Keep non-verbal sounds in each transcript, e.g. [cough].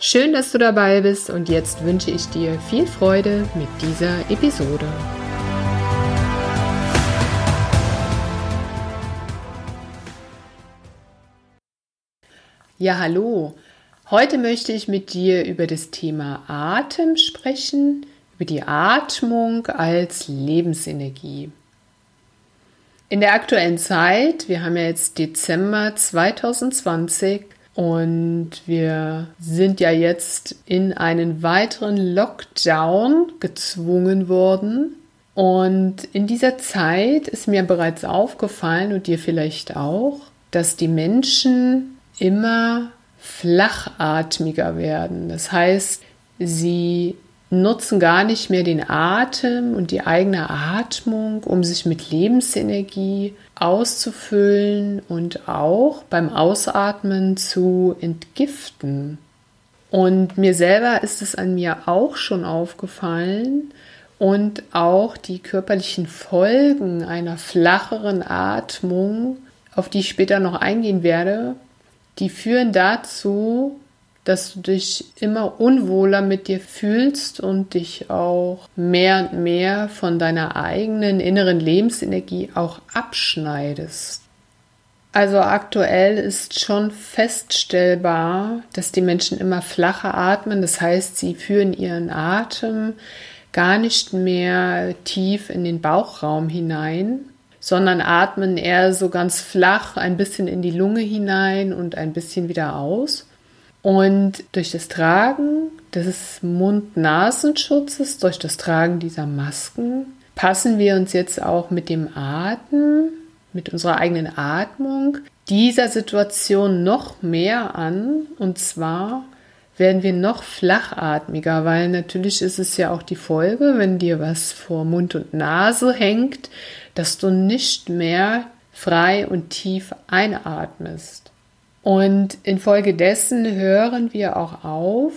Schön, dass du dabei bist und jetzt wünsche ich dir viel Freude mit dieser Episode. Ja, hallo. Heute möchte ich mit dir über das Thema Atem sprechen, über die Atmung als Lebensenergie. In der aktuellen Zeit, wir haben ja jetzt Dezember 2020, und wir sind ja jetzt in einen weiteren Lockdown gezwungen worden. Und in dieser Zeit ist mir bereits aufgefallen und dir vielleicht auch, dass die Menschen immer flachatmiger werden. Das heißt, sie nutzen gar nicht mehr den Atem und die eigene Atmung, um sich mit Lebensenergie auszufüllen und auch beim Ausatmen zu entgiften. Und mir selber ist es an mir auch schon aufgefallen und auch die körperlichen Folgen einer flacheren Atmung, auf die ich später noch eingehen werde, die führen dazu, dass du dich immer unwohler mit dir fühlst und dich auch mehr und mehr von deiner eigenen inneren Lebensenergie auch abschneidest. Also aktuell ist schon feststellbar, dass die Menschen immer flacher atmen. Das heißt, sie führen ihren Atem gar nicht mehr tief in den Bauchraum hinein, sondern atmen eher so ganz flach ein bisschen in die Lunge hinein und ein bisschen wieder aus. Und durch das Tragen des Mund-Nasenschutzes, durch das Tragen dieser Masken, passen wir uns jetzt auch mit dem Atmen, mit unserer eigenen Atmung dieser Situation noch mehr an. Und zwar werden wir noch flachatmiger, weil natürlich ist es ja auch die Folge, wenn dir was vor Mund und Nase hängt, dass du nicht mehr frei und tief einatmest. Und infolgedessen hören wir auch auf,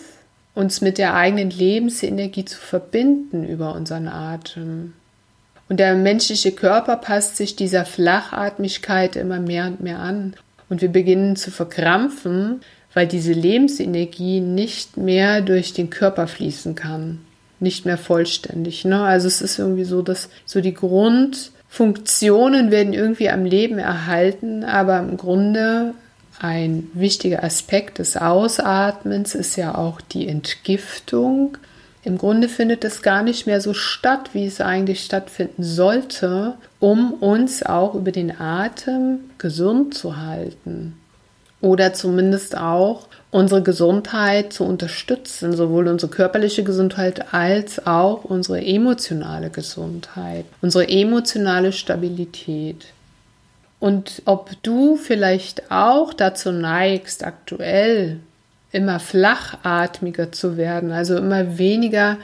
uns mit der eigenen Lebensenergie zu verbinden über unseren Atem. Und der menschliche Körper passt sich dieser Flachatmigkeit immer mehr und mehr an. Und wir beginnen zu verkrampfen, weil diese Lebensenergie nicht mehr durch den Körper fließen kann. Nicht mehr vollständig. Ne? Also es ist irgendwie so, dass so die Grundfunktionen werden irgendwie am Leben erhalten, aber im Grunde ein wichtiger Aspekt des Ausatmens ist ja auch die Entgiftung. Im Grunde findet es gar nicht mehr so statt, wie es eigentlich stattfinden sollte, um uns auch über den Atem gesund zu halten. Oder zumindest auch unsere Gesundheit zu unterstützen, sowohl unsere körperliche Gesundheit als auch unsere emotionale Gesundheit, unsere emotionale Stabilität. Und ob du vielleicht auch dazu neigst, aktuell immer flachatmiger zu werden, also immer weniger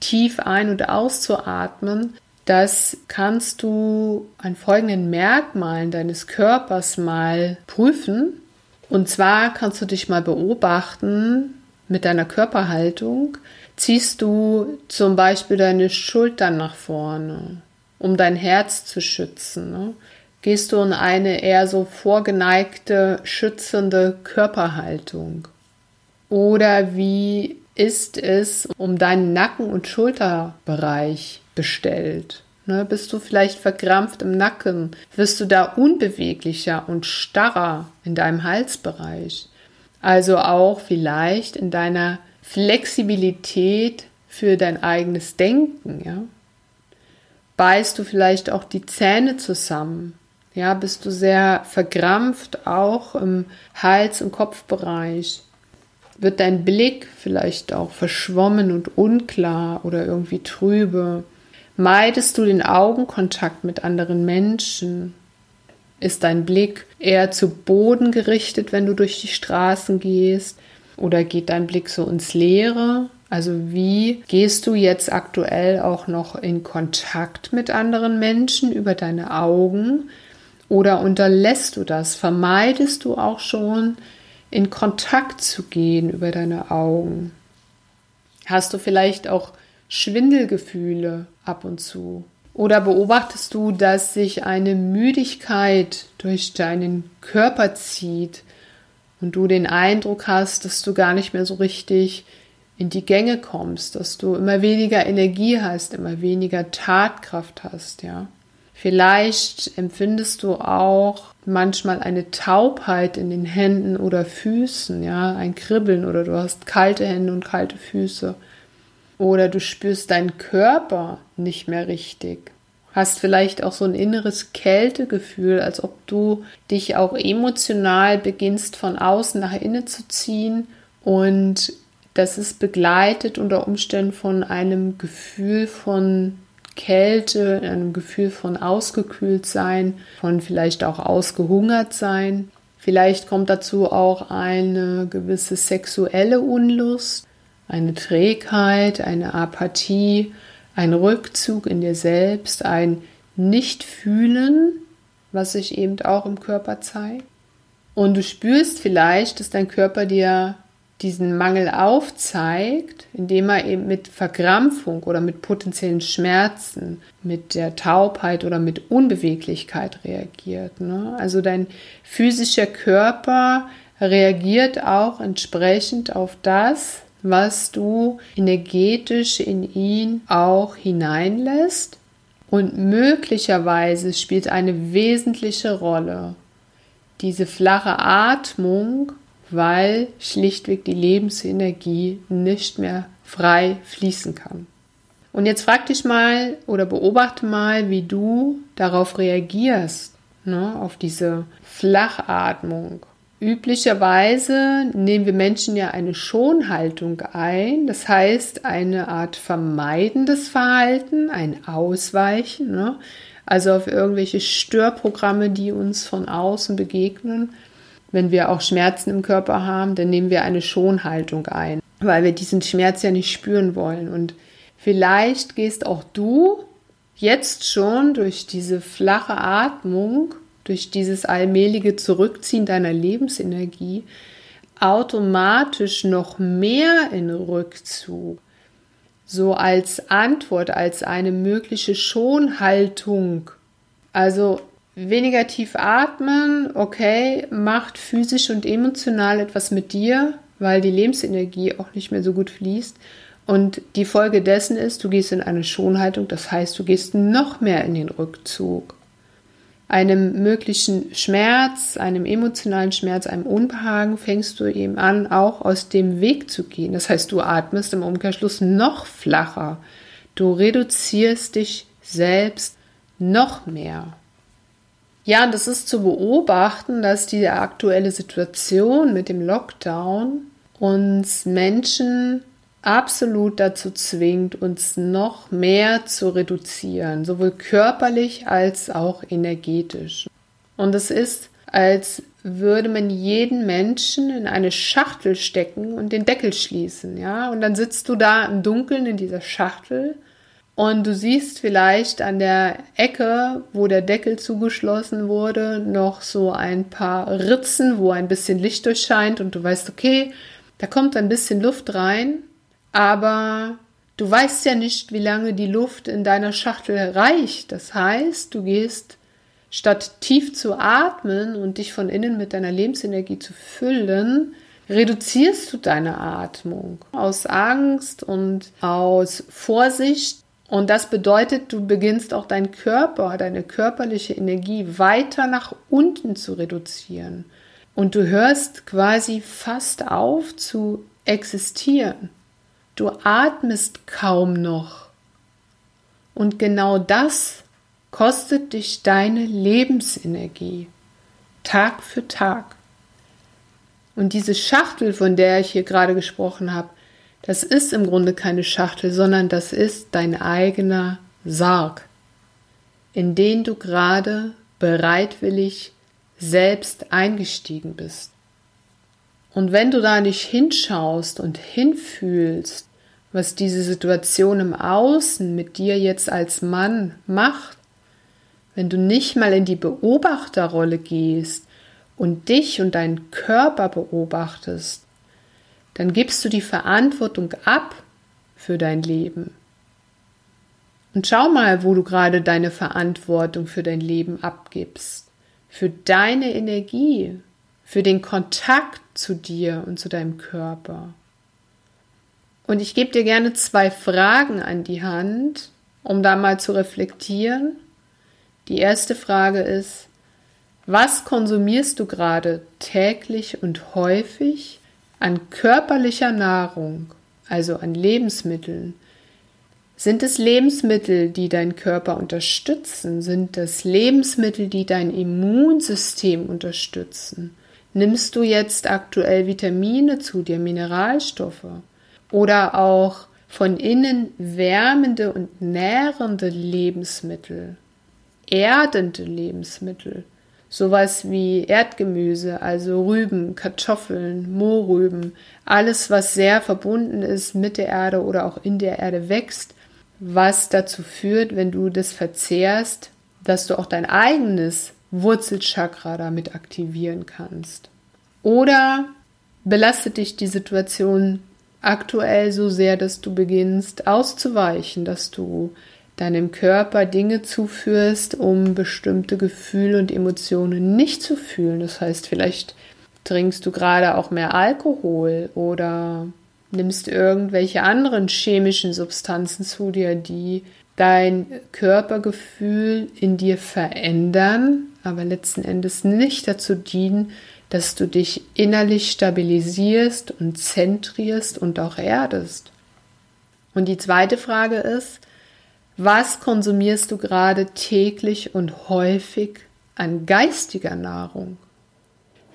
tief ein- und auszuatmen, das kannst du an folgenden Merkmalen deines Körpers mal prüfen. Und zwar kannst du dich mal beobachten mit deiner Körperhaltung. Ziehst du zum Beispiel deine Schultern nach vorne, um dein Herz zu schützen. Ne? Gehst du in eine eher so vorgeneigte, schützende Körperhaltung? Oder wie ist es um deinen Nacken- und Schulterbereich bestellt? Ne, bist du vielleicht verkrampft im Nacken? Wirst du da unbeweglicher und starrer in deinem Halsbereich? Also auch vielleicht in deiner Flexibilität für dein eigenes Denken, ja? Beißt du vielleicht auch die Zähne zusammen? Ja, bist du sehr verkrampft, auch im Hals- und Kopfbereich? Wird dein Blick vielleicht auch verschwommen und unklar oder irgendwie trübe? Meidest du den Augenkontakt mit anderen Menschen? Ist dein Blick eher zu Boden gerichtet, wenn du durch die Straßen gehst? Oder geht dein Blick so ins Leere? Also wie gehst du jetzt aktuell auch noch in Kontakt mit anderen Menschen über deine Augen oder unterlässt du das? Vermeidest du auch schon in Kontakt zu gehen über deine Augen? Hast du vielleicht auch Schwindelgefühle ab und zu? Oder beobachtest du, dass sich eine Müdigkeit durch deinen Körper zieht und du den Eindruck hast, dass du gar nicht mehr so richtig in die Gänge kommst, dass du immer weniger Energie hast, immer weniger Tatkraft hast, ja? Vielleicht empfindest du auch manchmal eine Taubheit in den Händen oder Füßen, ja, ein Kribbeln oder du hast kalte Hände und kalte Füße. Oder du spürst deinen Körper nicht mehr richtig. Hast vielleicht auch so ein inneres Kältegefühl, als ob du dich auch emotional beginnst von außen nach innen zu ziehen und das ist begleitet unter Umständen von einem Gefühl von Kälte, einem Gefühl von ausgekühlt sein, von vielleicht auch ausgehungert sein. Vielleicht kommt dazu auch eine gewisse sexuelle Unlust, eine Trägheit, eine Apathie, ein Rückzug in dir selbst, ein Nichtfühlen, was sich eben auch im Körper zeigt. Und du spürst vielleicht, dass dein Körper dir diesen Mangel aufzeigt, indem er eben mit Verkrampfung oder mit potenziellen Schmerzen, mit der Taubheit oder mit Unbeweglichkeit reagiert. Ne? Also dein physischer Körper reagiert auch entsprechend auf das, was du energetisch in ihn auch hineinlässt. Und möglicherweise spielt eine wesentliche Rolle diese flache Atmung weil schlichtweg die Lebensenergie nicht mehr frei fließen kann. Und jetzt frag dich mal oder beobachte mal, wie du darauf reagierst, ne, auf diese Flachatmung. Üblicherweise nehmen wir Menschen ja eine Schonhaltung ein, das heißt eine Art vermeidendes Verhalten, ein Ausweichen, ne? also auf irgendwelche Störprogramme, die uns von außen begegnen. Wenn wir auch Schmerzen im Körper haben, dann nehmen wir eine Schonhaltung ein, weil wir diesen Schmerz ja nicht spüren wollen. Und vielleicht gehst auch du jetzt schon durch diese flache Atmung, durch dieses allmähliche Zurückziehen deiner Lebensenergie automatisch noch mehr in Rückzug. So als Antwort, als eine mögliche Schonhaltung. Also Weniger tief atmen, okay, macht physisch und emotional etwas mit dir, weil die Lebensenergie auch nicht mehr so gut fließt. Und die Folge dessen ist, du gehst in eine Schonhaltung, das heißt, du gehst noch mehr in den Rückzug. Einem möglichen Schmerz, einem emotionalen Schmerz, einem Unbehagen fängst du eben an, auch aus dem Weg zu gehen. Das heißt, du atmest im Umkehrschluss noch flacher. Du reduzierst dich selbst noch mehr. Ja, und es ist zu beobachten, dass die aktuelle Situation mit dem Lockdown uns Menschen absolut dazu zwingt, uns noch mehr zu reduzieren, sowohl körperlich als auch energetisch. Und es ist, als würde man jeden Menschen in eine Schachtel stecken und den Deckel schließen, ja? Und dann sitzt du da im Dunkeln in dieser Schachtel und du siehst vielleicht an der Ecke, wo der Deckel zugeschlossen wurde, noch so ein paar Ritzen, wo ein bisschen Licht durchscheint und du weißt, okay, da kommt ein bisschen Luft rein, aber du weißt ja nicht, wie lange die Luft in deiner Schachtel reicht. Das heißt, du gehst statt tief zu atmen und dich von innen mit deiner Lebensenergie zu füllen, reduzierst du deine Atmung aus Angst und aus Vorsicht und das bedeutet, du beginnst auch deinen Körper, deine körperliche Energie weiter nach unten zu reduzieren. Und du hörst quasi fast auf zu existieren. Du atmest kaum noch. Und genau das kostet dich deine Lebensenergie. Tag für Tag. Und diese Schachtel, von der ich hier gerade gesprochen habe, das ist im Grunde keine Schachtel, sondern das ist dein eigener Sarg, in den du gerade bereitwillig selbst eingestiegen bist. Und wenn du da nicht hinschaust und hinfühlst, was diese Situation im Außen mit dir jetzt als Mann macht, wenn du nicht mal in die Beobachterrolle gehst und dich und deinen Körper beobachtest, dann gibst du die Verantwortung ab für dein Leben. Und schau mal, wo du gerade deine Verantwortung für dein Leben abgibst, für deine Energie, für den Kontakt zu dir und zu deinem Körper. Und ich gebe dir gerne zwei Fragen an die Hand, um da mal zu reflektieren. Die erste Frage ist, was konsumierst du gerade täglich und häufig an körperlicher Nahrung, also an Lebensmitteln? Sind es Lebensmittel, die deinen Körper unterstützen? Sind es Lebensmittel, die dein Immunsystem unterstützen? Nimmst du jetzt aktuell Vitamine zu dir, Mineralstoffe? Oder auch von innen wärmende und nährende Lebensmittel, erdende Lebensmittel? Sowas wie Erdgemüse, also Rüben, Kartoffeln, Mohrrüben, alles, was sehr verbunden ist mit der Erde oder auch in der Erde wächst, was dazu führt, wenn du das verzehrst, dass du auch dein eigenes Wurzelchakra damit aktivieren kannst. Oder belastet dich die Situation aktuell so sehr, dass du beginnst auszuweichen, dass du deinem Körper Dinge zuführst, um bestimmte Gefühle und Emotionen nicht zu fühlen. Das heißt, vielleicht trinkst du gerade auch mehr Alkohol oder nimmst irgendwelche anderen chemischen Substanzen zu dir, die dein Körpergefühl in dir verändern, aber letzten Endes nicht dazu dienen, dass du dich innerlich stabilisierst und zentrierst und auch erdest. Und die zweite Frage ist, was konsumierst du gerade täglich und häufig an geistiger Nahrung?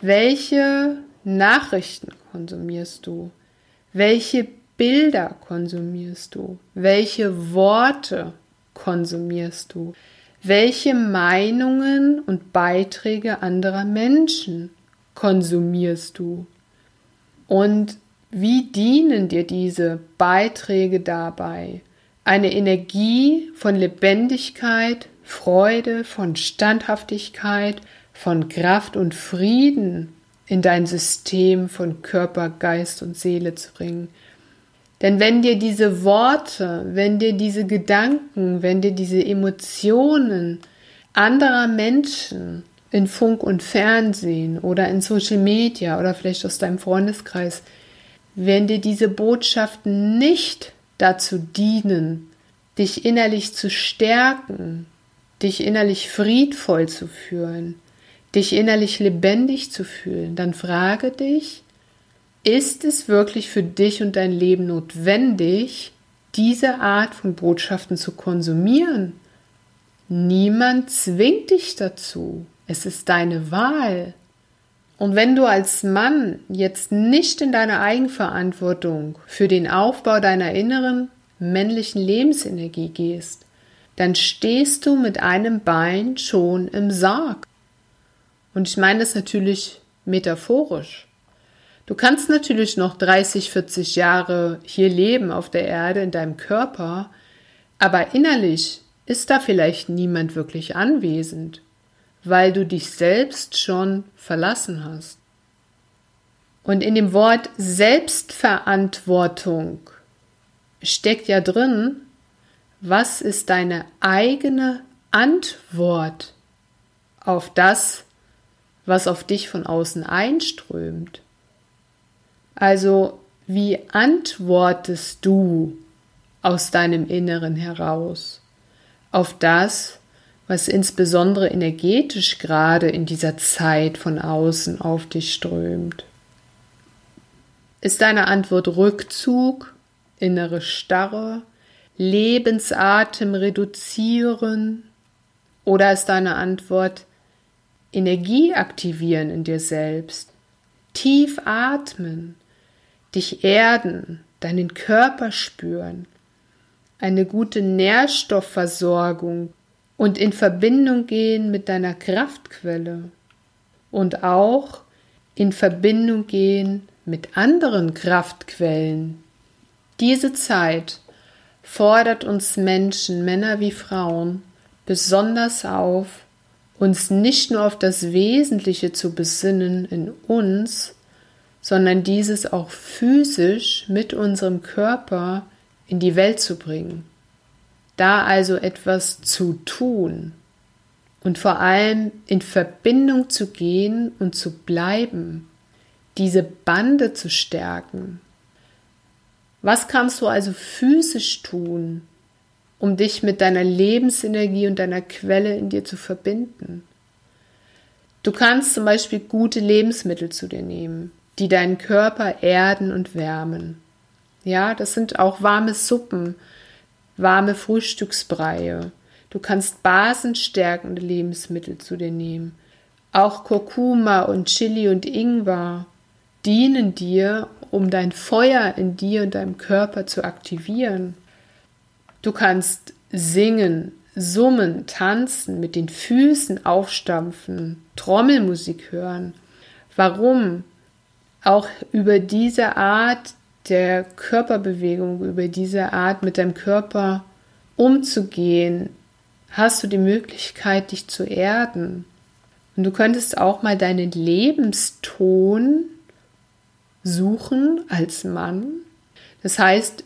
Welche Nachrichten konsumierst du? Welche Bilder konsumierst du? Welche Worte konsumierst du? Welche Meinungen und Beiträge anderer Menschen konsumierst du? Und wie dienen dir diese Beiträge dabei, eine Energie von Lebendigkeit, Freude, von Standhaftigkeit, von Kraft und Frieden in dein System von Körper, Geist und Seele zu bringen. Denn wenn dir diese Worte, wenn dir diese Gedanken, wenn dir diese Emotionen anderer Menschen in Funk und Fernsehen oder in Social Media oder vielleicht aus deinem Freundeskreis, wenn dir diese Botschaften nicht dazu dienen, dich innerlich zu stärken, dich innerlich friedvoll zu fühlen, dich innerlich lebendig zu fühlen, dann frage dich, ist es wirklich für dich und dein Leben notwendig, diese Art von Botschaften zu konsumieren? Niemand zwingt dich dazu. Es ist deine Wahl. Und wenn du als Mann jetzt nicht in deine Eigenverantwortung für den Aufbau deiner inneren männlichen Lebensenergie gehst, dann stehst du mit einem Bein schon im Sarg. Und ich meine das natürlich metaphorisch. Du kannst natürlich noch 30, 40 Jahre hier leben auf der Erde in deinem Körper, aber innerlich ist da vielleicht niemand wirklich anwesend weil du dich selbst schon verlassen hast. Und in dem Wort Selbstverantwortung steckt ja drin, was ist deine eigene Antwort auf das, was auf dich von außen einströmt. Also, wie antwortest du aus deinem Inneren heraus auf das, was insbesondere energetisch gerade in dieser Zeit von außen auf dich strömt? Ist deine Antwort Rückzug, innere Starre, Lebensatem reduzieren? Oder ist deine Antwort Energie aktivieren in dir selbst? Tief atmen, dich erden, deinen Körper spüren, eine gute Nährstoffversorgung und in Verbindung gehen mit deiner Kraftquelle und auch in Verbindung gehen mit anderen Kraftquellen, Diese Zeit fordert uns Menschen, Männer wie Frauen, besonders auf, uns nicht nur auf das Wesentliche zu besinnen in uns, sondern dieses auch physisch mit unserem Körper in die Welt zu bringen. Da also etwas zu tun und vor allem in Verbindung zu gehen und zu bleiben, diese Bande zu stärken. Was kannst du also physisch tun, um dich mit deiner Lebensenergie und deiner Quelle in dir zu verbinden? Du kannst zum Beispiel gute Lebensmittel zu dir nehmen die deinen Körper erden und wärmen. Ja, das sind auch warme Suppen, warme Frühstücksbreie. Du kannst basenstärkende Lebensmittel zu dir nehmen. Auch Kurkuma und Chili und Ingwer dienen dir, um dein Feuer in dir und deinem Körper zu aktivieren. Du kannst singen, summen, tanzen, mit den Füßen aufstampfen, Trommelmusik hören. Warum? auch über diese Art der Körperbewegung, über diese Art mit deinem Körper umzugehen, hast du die Möglichkeit, dich zu erden. Und du könntest auch mal deinen Lebenston suchen als Mann. Das heißt,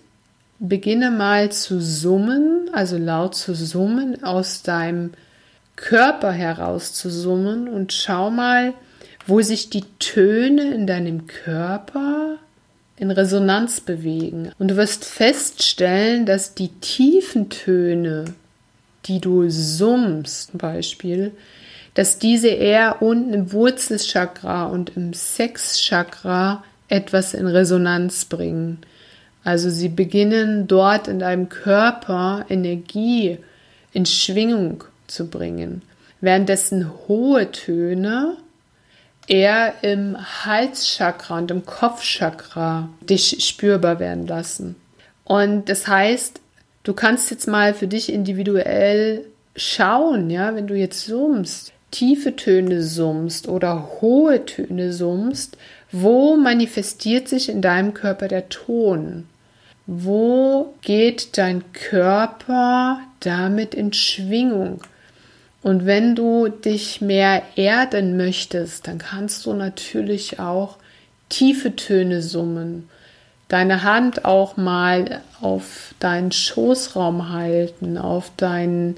beginne mal zu summen, also laut zu summen, aus deinem Körper heraus zu summen und schau mal, wo sich die Töne in deinem Körper in Resonanz bewegen. Und du wirst feststellen, dass die tiefen Töne, die du summst, zum Beispiel, dass diese eher unten im Wurzelchakra und im Sexchakra etwas in Resonanz bringen. Also sie beginnen dort in deinem Körper Energie in Schwingung zu bringen. Währenddessen hohe Töne eher im Halschakra und im Kopfchakra dich spürbar werden lassen. Und das heißt, du kannst jetzt mal für dich individuell schauen, ja, wenn du jetzt summst, tiefe Töne summst oder hohe Töne summst, wo manifestiert sich in deinem Körper der Ton? Wo geht dein Körper damit in Schwingung? Und wenn du dich mehr erden möchtest, dann kannst du natürlich auch tiefe Töne summen. Deine Hand auch mal auf deinen Schoßraum halten, auf deinen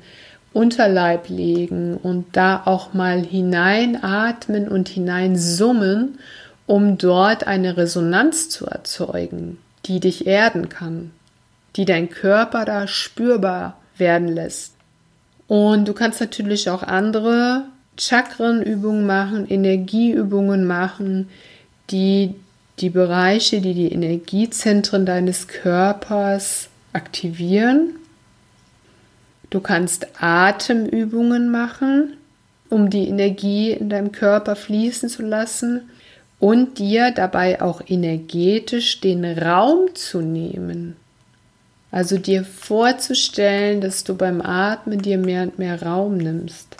Unterleib legen und da auch mal hineinatmen und hineinsummen, um dort eine Resonanz zu erzeugen, die dich erden kann, die dein Körper da spürbar werden lässt. Und du kannst natürlich auch andere Chakrenübungen machen, Energieübungen machen, die die Bereiche, die die Energiezentren deines Körpers aktivieren. Du kannst Atemübungen machen, um die Energie in deinem Körper fließen zu lassen und dir dabei auch energetisch den Raum zu nehmen. Also dir vorzustellen, dass du beim Atmen dir mehr und mehr Raum nimmst.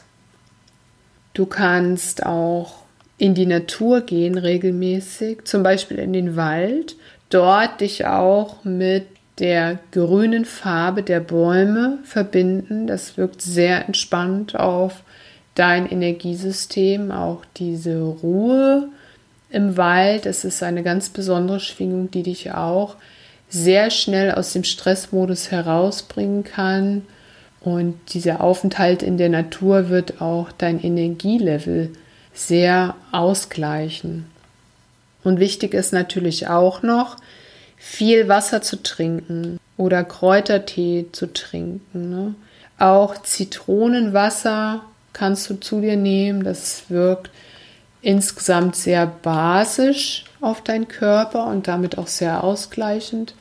Du kannst auch in die Natur gehen regelmäßig, zum Beispiel in den Wald, dort dich auch mit der grünen Farbe der Bäume verbinden. Das wirkt sehr entspannt auf dein Energiesystem, auch diese Ruhe im Wald. Es ist eine ganz besondere Schwingung, die dich auch sehr schnell aus dem Stressmodus herausbringen kann. Und dieser Aufenthalt in der Natur wird auch dein Energielevel sehr ausgleichen. Und wichtig ist natürlich auch noch, viel Wasser zu trinken oder Kräutertee zu trinken. Ne? Auch Zitronenwasser kannst du zu dir nehmen. Das wirkt insgesamt sehr basisch auf deinen Körper und damit auch sehr ausgleichend.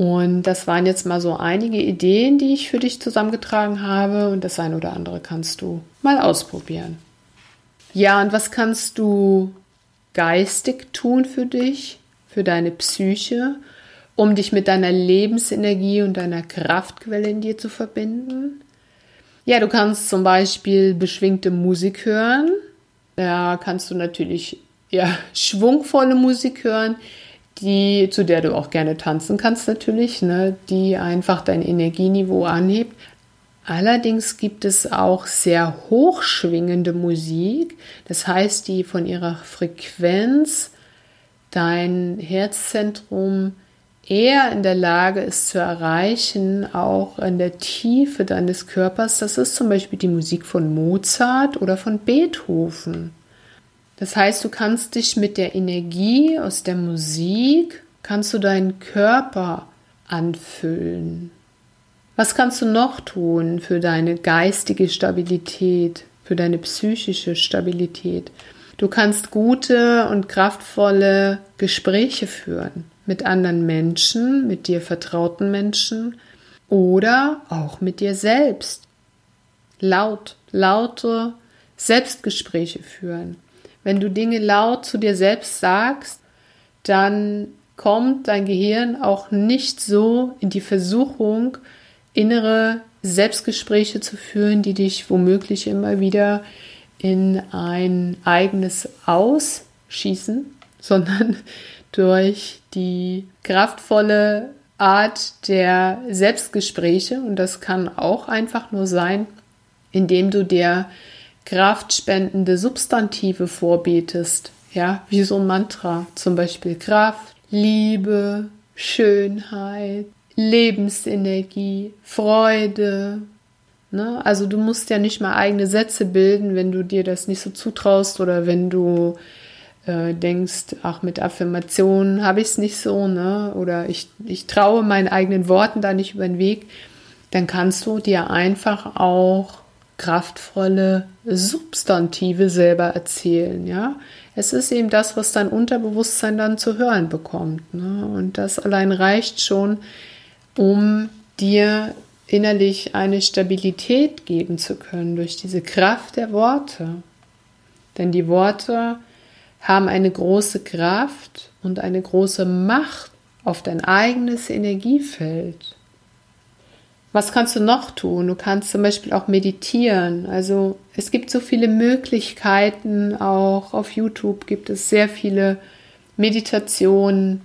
Und das waren jetzt mal so einige Ideen, die ich für dich zusammengetragen habe. Und das eine oder andere kannst du mal ausprobieren. Ja, und was kannst du geistig tun für dich, für deine Psyche, um dich mit deiner Lebensenergie und deiner Kraftquelle in dir zu verbinden? Ja, du kannst zum Beispiel beschwingte Musik hören. Da kannst du natürlich ja, schwungvolle Musik hören, die, zu der du auch gerne tanzen kannst natürlich, ne, die einfach dein Energieniveau anhebt. Allerdings gibt es auch sehr hochschwingende Musik, das heißt, die von ihrer Frequenz dein Herzzentrum eher in der Lage ist zu erreichen, auch in der Tiefe deines Körpers. Das ist zum Beispiel die Musik von Mozart oder von Beethoven. Das heißt, du kannst dich mit der Energie aus der Musik, kannst du deinen Körper anfüllen. Was kannst du noch tun für deine geistige Stabilität, für deine psychische Stabilität? Du kannst gute und kraftvolle Gespräche führen mit anderen Menschen, mit dir vertrauten Menschen oder auch mit dir selbst. Laut, laute Selbstgespräche führen. Wenn du Dinge laut zu dir selbst sagst, dann kommt dein Gehirn auch nicht so in die Versuchung, innere Selbstgespräche zu führen, die dich womöglich immer wieder in ein eigenes Ausschießen, [laughs] sondern durch die kraftvolle Art der Selbstgespräche, und das kann auch einfach nur sein, indem du dir kraftspendende Substantive vorbetest, ja, wie so ein Mantra, zum Beispiel Kraft, Liebe, Schönheit, Lebensenergie, Freude. Ne? Also du musst ja nicht mal eigene Sätze bilden, wenn du dir das nicht so zutraust oder wenn du äh, denkst, ach, mit Affirmationen habe ich es nicht so, ne? Oder ich, ich traue meinen eigenen Worten da nicht über den Weg, dann kannst du dir einfach auch kraftvolle Substantive selber erzählen, ja. Es ist eben das, was dein Unterbewusstsein dann zu hören bekommt. Ne? Und das allein reicht schon, um dir innerlich eine Stabilität geben zu können durch diese Kraft der Worte. Denn die Worte haben eine große Kraft und eine große Macht auf dein eigenes Energiefeld. Was kannst du noch tun? Du kannst zum Beispiel auch meditieren. Also es gibt so viele Möglichkeiten, auch auf YouTube gibt es sehr viele Meditationen,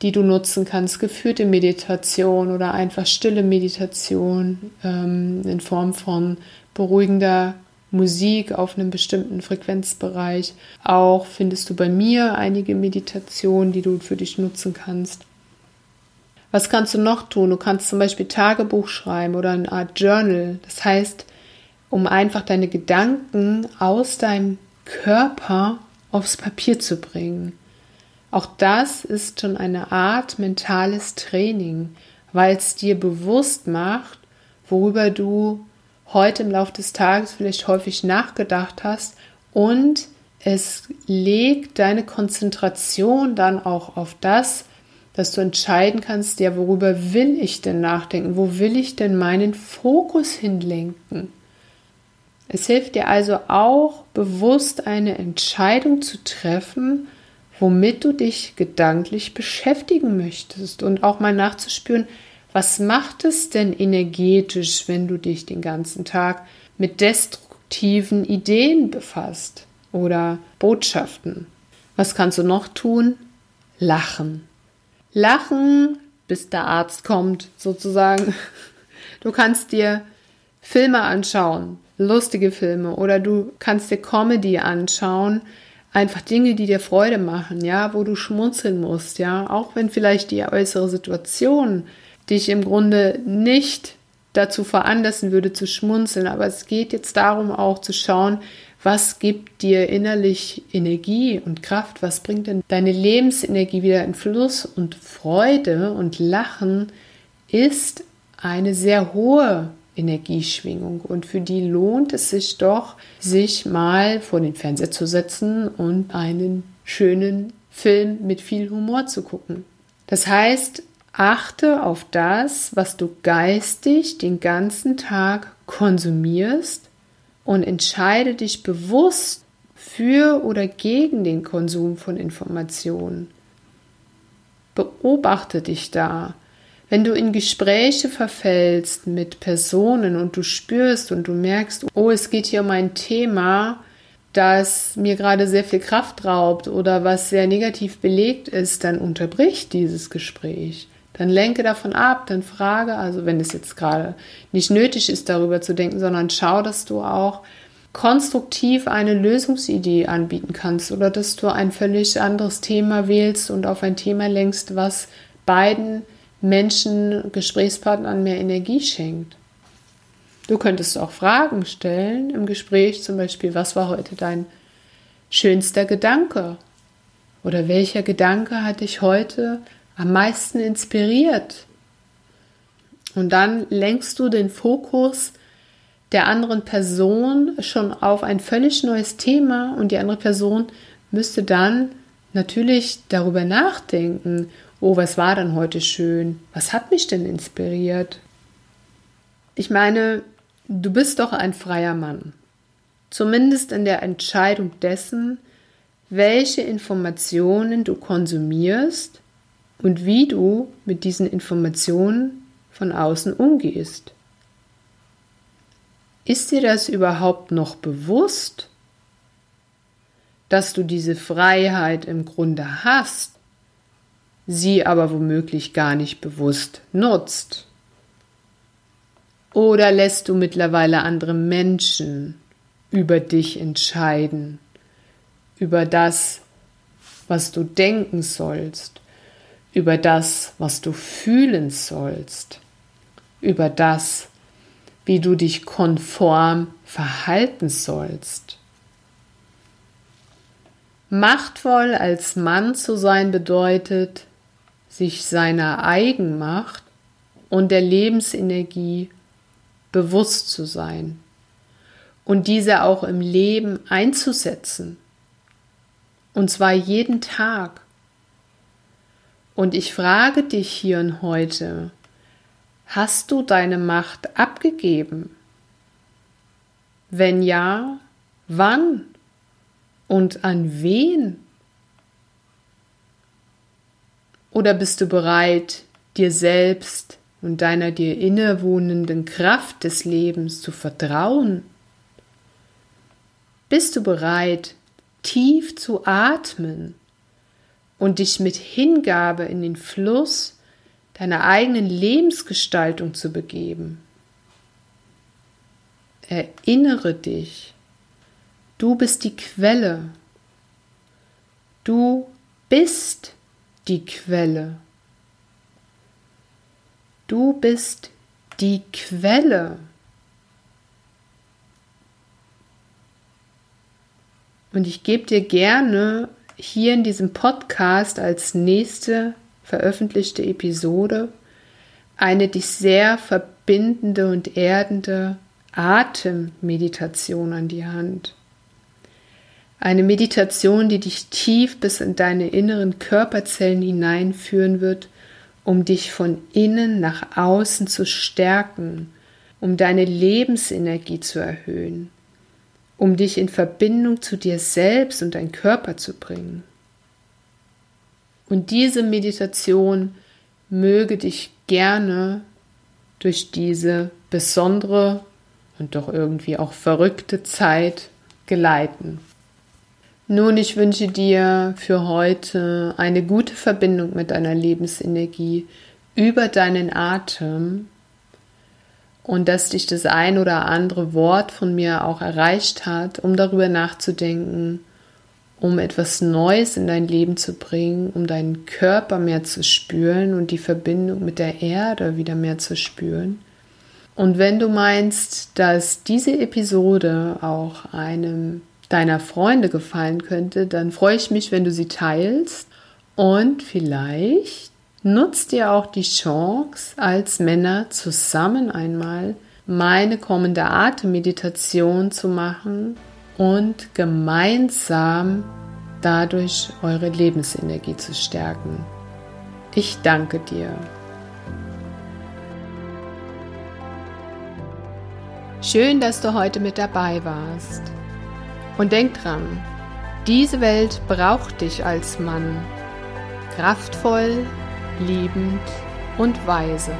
die du nutzen kannst, geführte Meditation oder einfach stille Meditation ähm, in Form von beruhigender Musik auf einem bestimmten Frequenzbereich. Auch findest du bei mir einige Meditationen, die du für dich nutzen kannst. Was kannst du noch tun? Du kannst zum Beispiel Tagebuch schreiben oder eine Art Journal. Das heißt, um einfach deine Gedanken aus deinem Körper aufs Papier zu bringen. Auch das ist schon eine Art mentales Training, weil es dir bewusst macht, worüber du heute im Laufe des Tages vielleicht häufig nachgedacht hast und es legt deine Konzentration dann auch auf das, dass du entscheiden kannst, ja, worüber will ich denn nachdenken? Wo will ich denn meinen Fokus hinlenken? Es hilft dir also auch bewusst eine Entscheidung zu treffen, womit du dich gedanklich beschäftigen möchtest und auch mal nachzuspüren, was macht es denn energetisch, wenn du dich den ganzen Tag mit destruktiven Ideen befasst oder Botschaften? Was kannst du noch tun? Lachen. Lachen, bis der Arzt kommt, sozusagen. Du kannst dir Filme anschauen, lustige Filme, oder du kannst dir Comedy anschauen, einfach Dinge, die dir Freude machen, ja, wo du schmunzeln musst, ja, auch wenn vielleicht die äußere Situation dich im Grunde nicht dazu veranlassen würde zu schmunzeln. Aber es geht jetzt darum auch zu schauen, was gibt dir innerlich Energie und Kraft? Was bringt denn deine Lebensenergie wieder in Fluss? Und Freude und Lachen ist eine sehr hohe Energieschwingung und für die lohnt es sich doch, sich mal vor den Fernseher zu setzen und einen schönen Film mit viel Humor zu gucken. Das heißt, Achte auf das, was du geistig den ganzen Tag konsumierst und entscheide dich bewusst für oder gegen den Konsum von Informationen. Beobachte dich da. Wenn du in Gespräche verfällst mit Personen und du spürst und du merkst, oh, es geht hier um ein Thema, das mir gerade sehr viel Kraft raubt oder was sehr negativ belegt ist, dann unterbrich dieses Gespräch. Dann lenke davon ab, dann frage, also wenn es jetzt gerade nicht nötig ist, darüber zu denken, sondern schau, dass du auch konstruktiv eine Lösungsidee anbieten kannst oder dass du ein völlig anderes Thema wählst und auf ein Thema lenkst, was beiden Menschen, Gesprächspartnern mehr Energie schenkt. Du könntest auch Fragen stellen im Gespräch, zum Beispiel, was war heute dein schönster Gedanke? Oder welcher Gedanke hat dich heute am meisten inspiriert? Und dann lenkst du den Fokus der anderen Person schon auf ein völlig neues Thema und die andere Person müsste dann natürlich darüber nachdenken, oh, was war denn heute schön? Was hat mich denn inspiriert? Ich meine, du bist doch ein freier Mann. Zumindest in der Entscheidung dessen, welche Informationen du konsumierst und wie du mit diesen Informationen von außen umgehst. Ist dir das überhaupt noch bewusst, dass du diese Freiheit im Grunde hast, sie aber womöglich gar nicht bewusst nutzt? Oder lässt du mittlerweile andere Menschen über dich entscheiden, über das, was du denken sollst, über das, was du fühlen sollst, über das, wie du dich konform verhalten sollst. Machtvoll als Mann zu sein bedeutet, sich seiner Eigenmacht und der Lebensenergie bewusst zu sein und diese auch im Leben einzusetzen. Und zwar jeden Tag. Und ich frage dich hier und heute, hast du deine Macht abgegeben? Wenn ja, wann und an wen? Oder bist du bereit, dir selbst und deiner dir innewohnenden Kraft des Lebens zu vertrauen? Bist du bereit, tief zu atmen und dich mit Hingabe in den Fluss deiner eigenen Lebensgestaltung zu begeben? Erinnere dich, du bist die Quelle. Du bist die Quelle. Du bist die Quelle. Und ich gebe dir gerne hier in diesem Podcast als nächste veröffentlichte Episode eine dich sehr verbindende und erdende Atemmeditation an die Hand. Eine Meditation, die dich tief bis in deine inneren Körperzellen hineinführen wird um dich von innen nach außen zu stärken, um deine Lebensenergie zu erhöhen, um dich in Verbindung zu dir selbst und dein Körper zu bringen. Und diese Meditation möge dich gerne durch diese besondere und doch irgendwie auch verrückte Zeit geleiten. Nun, ich wünsche dir für heute eine gute Verbindung mit deiner Lebensenergie über deinen Atem und dass dich das ein oder andere Wort von mir auch erreicht hat, um darüber nachzudenken, um etwas Neues in dein Leben zu bringen, um deinen Körper mehr zu spüren und die Verbindung mit der Erde wieder mehr zu spüren. Und wenn du meinst, dass diese Episode auch einem deiner Freunde gefallen könnte, dann freue ich mich, wenn du sie teilst und vielleicht nutzt ihr auch die Chance, als Männer zusammen einmal meine kommende Atemmeditation zu machen und gemeinsam dadurch eure Lebensenergie zu stärken. Ich danke dir. Schön, dass du heute mit dabei warst. Und denk dran, diese Welt braucht dich als Mann. Kraftvoll, liebend und weise.